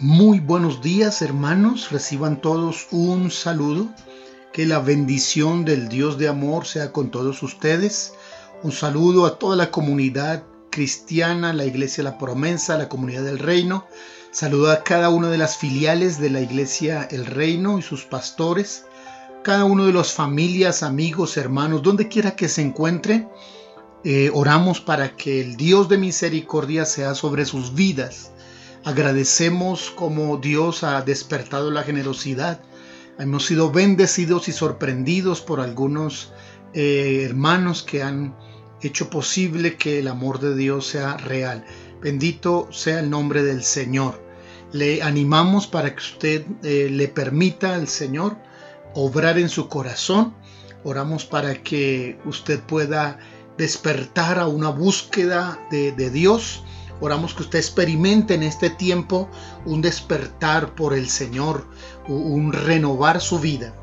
Muy buenos días hermanos, reciban todos un saludo, que la bendición del Dios de amor sea con todos ustedes, un saludo a toda la comunidad cristiana, la iglesia La Promesa, la comunidad del reino, saludo a cada una de las filiales de la iglesia El Reino y sus pastores, cada uno de los familias, amigos, hermanos, donde quiera que se encuentre, eh, oramos para que el Dios de misericordia sea sobre sus vidas Agradecemos como Dios ha despertado la generosidad. Hemos sido bendecidos y sorprendidos por algunos eh, hermanos que han hecho posible que el amor de Dios sea real. Bendito sea el nombre del Señor. Le animamos para que usted eh, le permita al Señor obrar en su corazón. Oramos para que usted pueda despertar a una búsqueda de, de Dios Oramos que usted experimente en este tiempo un despertar por el Señor, un renovar su vida.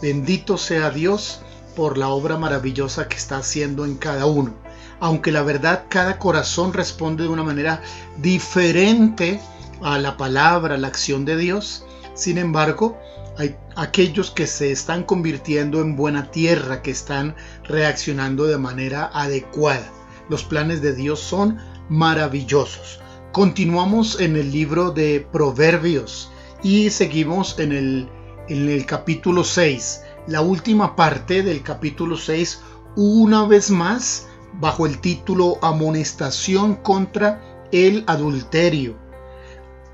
Bendito sea Dios por la obra maravillosa que está haciendo en cada uno. Aunque la verdad cada corazón responde de una manera diferente a la palabra, a la acción de Dios, sin embargo, hay aquellos que se están convirtiendo en buena tierra, que están reaccionando de manera adecuada. Los planes de Dios son maravillosos. Continuamos en el libro de Proverbios y seguimos en el, en el capítulo 6, la última parte del capítulo 6, una vez más bajo el título Amonestación contra el adulterio.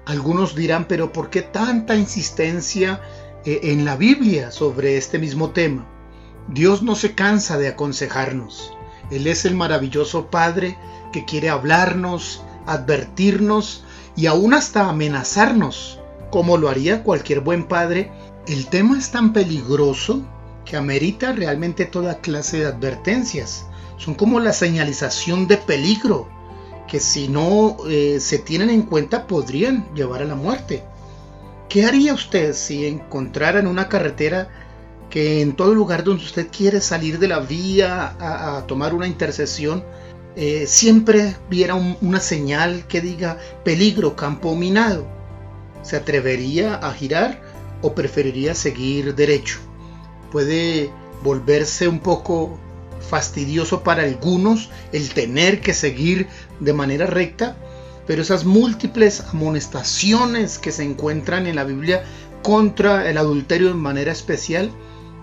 Algunos dirán, pero ¿por qué tanta insistencia eh, en la Biblia sobre este mismo tema? Dios no se cansa de aconsejarnos. Él es el maravilloso Padre que quiere hablarnos, advertirnos y aún hasta amenazarnos, como lo haría cualquier buen padre, el tema es tan peligroso que amerita realmente toda clase de advertencias. Son como la señalización de peligro, que si no eh, se tienen en cuenta podrían llevar a la muerte. ¿Qué haría usted si encontrara en una carretera que en todo lugar donde usted quiere salir de la vía a tomar una intercesión, eh, siempre viera una señal que diga peligro, campo minado, ¿se atrevería a girar o preferiría seguir derecho? Puede volverse un poco fastidioso para algunos el tener que seguir de manera recta, pero esas múltiples amonestaciones que se encuentran en la Biblia contra el adulterio de manera especial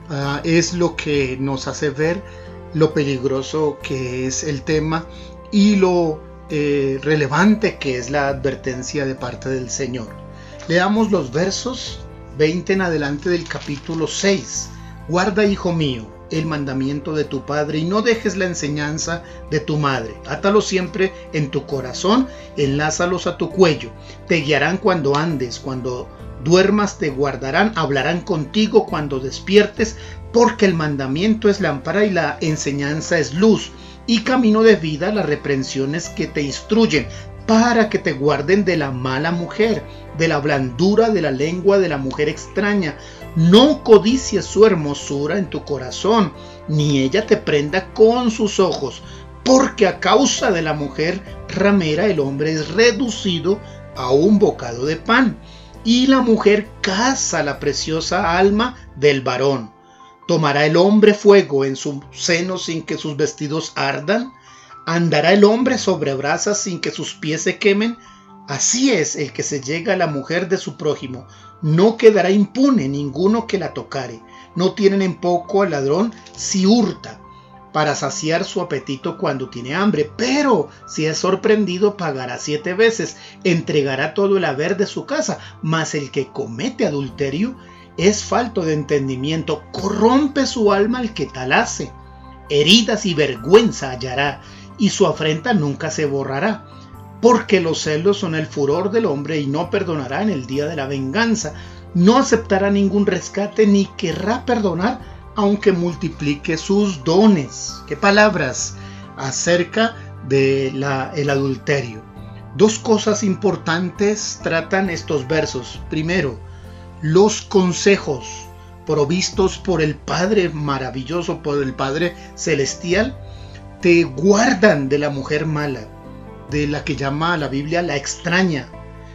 ah, es lo que nos hace ver lo peligroso que es el tema y lo eh, relevante que es la advertencia de parte del Señor. Leamos los versos 20 en adelante del capítulo 6. Guarda, hijo mío, el mandamiento de tu padre y no dejes la enseñanza de tu madre. Átalo siempre en tu corazón, enlázalos a tu cuello. Te guiarán cuando andes, cuando duermas te guardarán, hablarán contigo cuando despiertes, porque el mandamiento es lámpara y la enseñanza es luz, y camino de vida las reprensiones que te instruyen, para que te guarden de la mala mujer, de la blandura de la lengua de la mujer extraña. No codicies su hermosura en tu corazón, ni ella te prenda con sus ojos, porque a causa de la mujer ramera el hombre es reducido a un bocado de pan, y la mujer caza la preciosa alma del varón. ¿Tomará el hombre fuego en su seno sin que sus vestidos ardan? ¿Andará el hombre sobre brasas sin que sus pies se quemen? Así es el que se llega a la mujer de su prójimo. No quedará impune ninguno que la tocare. No tienen en poco al ladrón si hurta para saciar su apetito cuando tiene hambre, pero si es sorprendido pagará siete veces, entregará todo el haber de su casa, mas el que comete adulterio es falto de entendimiento, corrompe su alma el que tal hace. Heridas y vergüenza hallará, y su afrenta nunca se borrará. Porque los celos son el furor del hombre y no perdonará en el día de la venganza. No aceptará ningún rescate ni querrá perdonar aunque multiplique sus dones. ¿Qué palabras acerca del el adulterio? Dos cosas importantes tratan estos versos. Primero, los consejos provistos por el Padre maravilloso, por el Padre celestial, te guardan de la mujer mala, de la que llama la Biblia la extraña.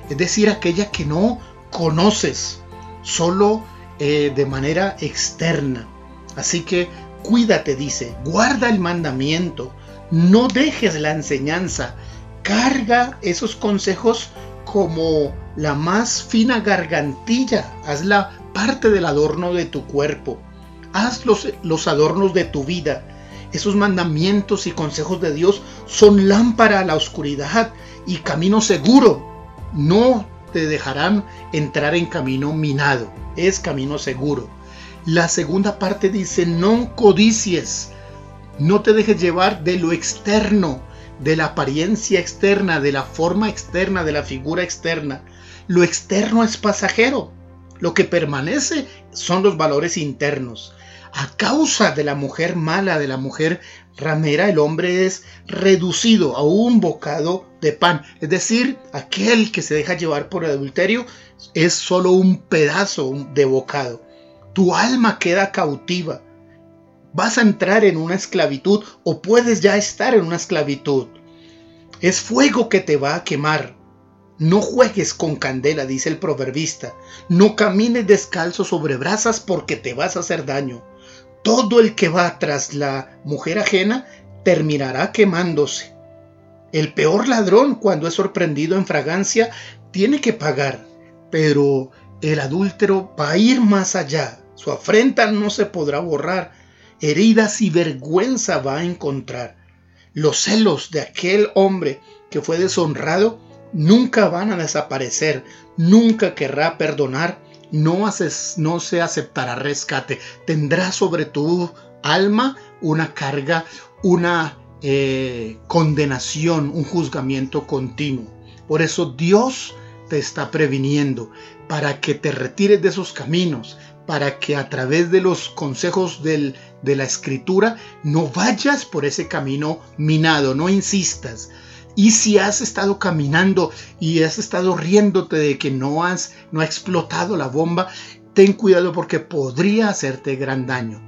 es decir, aquella que no conoces, solo eh, de manera externa. Así que cuídate, dice, guarda el mandamiento, no dejes la enseñanza, carga esos consejos como la más fina gargantilla, hazla parte del adorno de tu cuerpo, haz los, los adornos de tu vida. Esos mandamientos y consejos de Dios son lámpara a la oscuridad y camino seguro. No te dejarán entrar en camino minado, es camino seguro. La segunda parte dice, no codicies, no te dejes llevar de lo externo, de la apariencia externa, de la forma externa, de la figura externa. Lo externo es pasajero. Lo que permanece son los valores internos. A causa de la mujer mala, de la mujer ramera, el hombre es reducido a un bocado de pan. Es decir, aquel que se deja llevar por el adulterio es solo un pedazo de bocado. Tu alma queda cautiva vas a entrar en una esclavitud o puedes ya estar en una esclavitud. Es fuego que te va a quemar. No juegues con candela, dice el proverbista. No camines descalzo sobre brasas porque te vas a hacer daño. Todo el que va tras la mujer ajena terminará quemándose. El peor ladrón, cuando es sorprendido en fragancia, tiene que pagar. Pero el adúltero va a ir más allá. Su afrenta no se podrá borrar heridas y vergüenza va a encontrar. Los celos de aquel hombre que fue deshonrado nunca van a desaparecer, nunca querrá perdonar, no, se aceptará rescate, tendrá sobre tu alma una carga, una eh, condenación, un juzgamiento continuo. Por eso Dios te está previniendo para que te retires de esos caminos, para que a través de los consejos del, de la escritura no vayas por ese camino minado, no insistas. Y si has estado caminando y has estado riéndote de que no has no ha explotado la bomba, ten cuidado porque podría hacerte gran daño.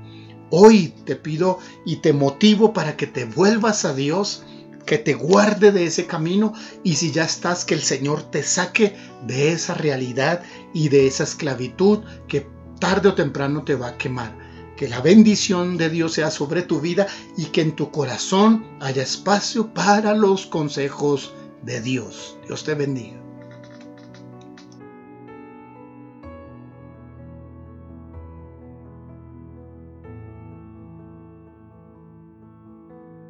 Hoy te pido y te motivo para que te vuelvas a Dios, que te guarde de ese camino y si ya estás que el Señor te saque de esa realidad y de esa esclavitud que tarde o temprano te va a quemar. Que la bendición de Dios sea sobre tu vida y que en tu corazón haya espacio para los consejos de Dios. Dios te bendiga.